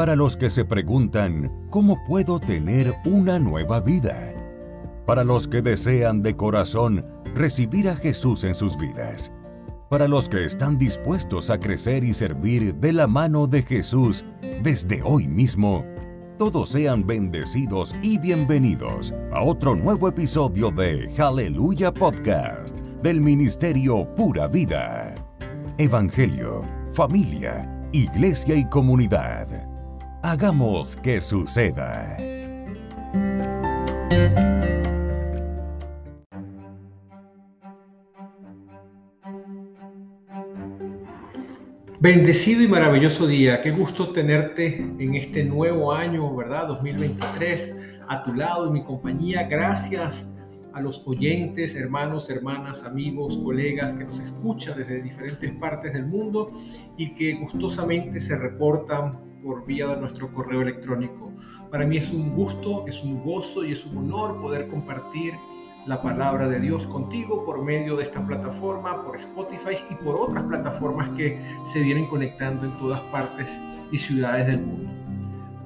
para los que se preguntan, ¿cómo puedo tener una nueva vida? Para los que desean de corazón recibir a Jesús en sus vidas. Para los que están dispuestos a crecer y servir de la mano de Jesús desde hoy mismo. Todos sean bendecidos y bienvenidos a otro nuevo episodio de Aleluya Podcast del Ministerio Pura Vida. Evangelio, familia, iglesia y comunidad. Hagamos que suceda. Bendecido y maravilloso día. Qué gusto tenerte en este nuevo año, ¿verdad? 2023, a tu lado, en mi compañía. Gracias a los oyentes, hermanos, hermanas, amigos, colegas que nos escuchan desde diferentes partes del mundo y que gustosamente se reportan por vía de nuestro correo electrónico. Para mí es un gusto, es un gozo y es un honor poder compartir la palabra de Dios contigo por medio de esta plataforma, por Spotify y por otras plataformas que se vienen conectando en todas partes y ciudades del mundo.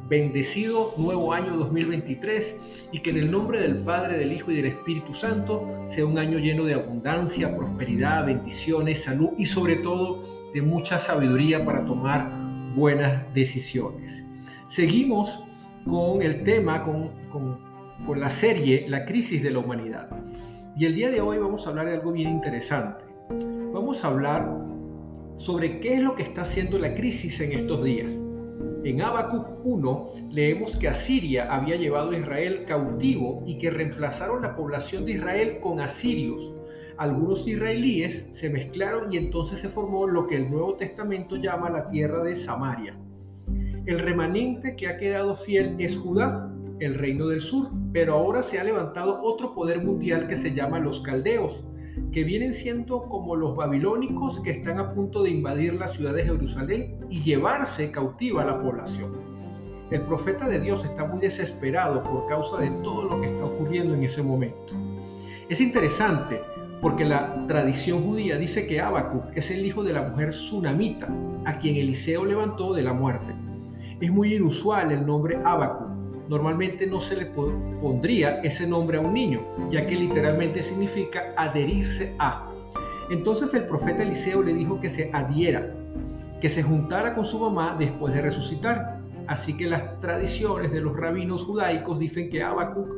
Bendecido nuevo año 2023 y que en el nombre del Padre, del Hijo y del Espíritu Santo sea un año lleno de abundancia, prosperidad, bendiciones, salud y sobre todo de mucha sabiduría para tomar buenas decisiones. Seguimos con el tema, con, con con la serie La crisis de la humanidad. Y el día de hoy vamos a hablar de algo bien interesante. Vamos a hablar sobre qué es lo que está haciendo la crisis en estos días. En Habacuc 1 leemos que Asiria había llevado a Israel cautivo y que reemplazaron la población de Israel con asirios. Algunos israelíes se mezclaron y entonces se formó lo que el Nuevo Testamento llama la tierra de Samaria. El remanente que ha quedado fiel es Judá, el reino del sur, pero ahora se ha levantado otro poder mundial que se llama los caldeos, que vienen siendo como los babilónicos que están a punto de invadir la ciudad de Jerusalén y llevarse cautiva a la población. El profeta de Dios está muy desesperado por causa de todo lo que está ocurriendo en ese momento. Es interesante porque la tradición judía dice que Habacuc es el hijo de la mujer sunamita, a quien Eliseo levantó de la muerte. Es muy inusual el nombre Habacuc normalmente no se le pondría ese nombre a un niño, ya que literalmente significa adherirse a. Entonces el profeta Eliseo le dijo que se adhiera, que se juntara con su mamá después de resucitar. Así que las tradiciones de los rabinos judaicos dicen que Habacuc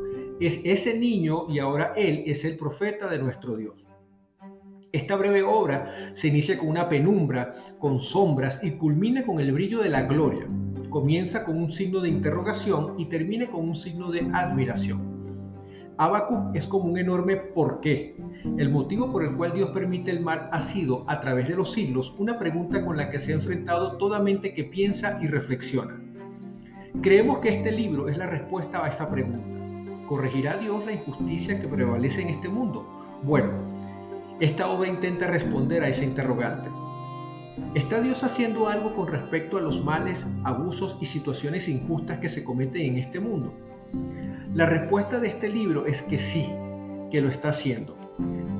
es ese niño y ahora él es el profeta de nuestro Dios. Esta breve obra se inicia con una penumbra, con sombras y culmina con el brillo de la gloria comienza con un signo de interrogación y termina con un signo de admiración. Habacuc es como un enorme por qué. El motivo por el cual Dios permite el mal ha sido, a través de los siglos, una pregunta con la que se ha enfrentado toda mente que piensa y reflexiona. Creemos que este libro es la respuesta a esa pregunta. ¿Corregirá Dios la injusticia que prevalece en este mundo? Bueno, esta obra intenta responder a ese interrogante. ¿Está Dios haciendo algo con respecto a los males, abusos y situaciones injustas que se cometen en este mundo? La respuesta de este libro es que sí, que lo está haciendo.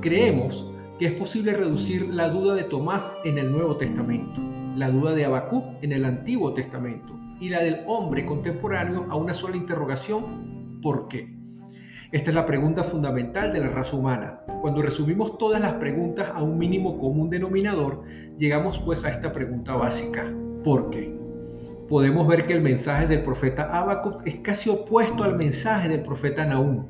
Creemos que es posible reducir la duda de Tomás en el Nuevo Testamento, la duda de Habacuc en el Antiguo Testamento y la del hombre contemporáneo a una sola interrogación, ¿por qué? Esta es la pregunta fundamental de la raza humana. Cuando resumimos todas las preguntas a un mínimo común denominador, llegamos pues a esta pregunta básica. ¿Por qué? Podemos ver que el mensaje del profeta Habacuc es casi opuesto al mensaje del profeta Nahum.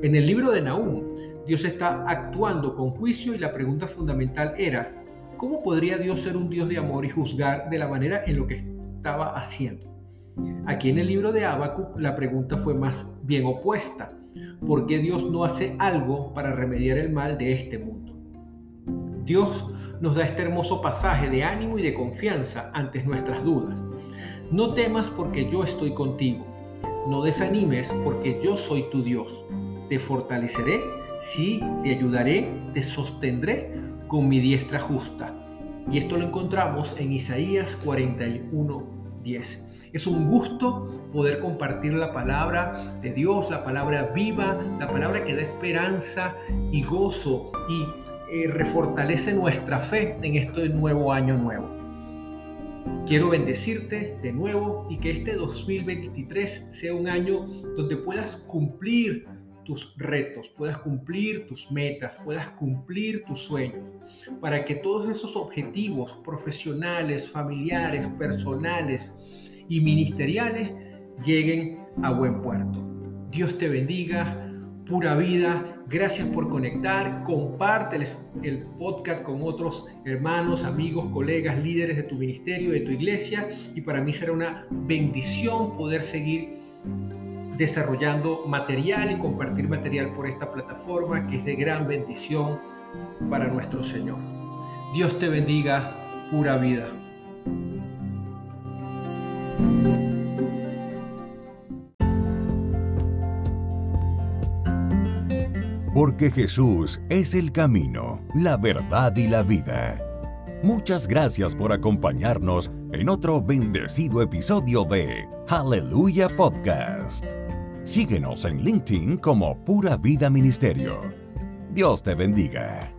En el libro de Nahum, Dios está actuando con juicio y la pregunta fundamental era, ¿cómo podría Dios ser un Dios de amor y juzgar de la manera en lo que estaba haciendo? Aquí en el libro de Habacuc la pregunta fue más bien opuesta. ¿Por qué Dios no hace algo para remediar el mal de este mundo? Dios nos da este hermoso pasaje de ánimo y de confianza ante nuestras dudas. No temas porque yo estoy contigo. No desanimes porque yo soy tu Dios. Te fortaleceré, sí, te ayudaré, te sostendré con mi diestra justa. Y esto lo encontramos en Isaías 41, 10. Es un gusto poder compartir la palabra de Dios, la palabra viva, la palabra que da esperanza y gozo y eh, refortalece nuestra fe en este nuevo año nuevo. Quiero bendecirte de nuevo y que este 2023 sea un año donde puedas cumplir tus retos, puedas cumplir tus metas, puedas cumplir tus sueños, para que todos esos objetivos profesionales, familiares, personales y ministeriales lleguen a buen puerto. Dios te bendiga, pura vida. Gracias por conectar. Comparte el, podcast con otros hermanos, amigos, colegas, líderes de tu ministerio, de tu iglesia. Y para mí será una bendición poder seguir desarrollando material y compartir material por esta plataforma que es de gran bendición para nuestro Señor. Dios te bendiga, pura vida. Porque Jesús es el camino, la verdad y la vida. Muchas gracias por acompañarnos en otro bendecido episodio de Aleluya Podcast. Síguenos en LinkedIn como Pura Vida Ministerio. Dios te bendiga.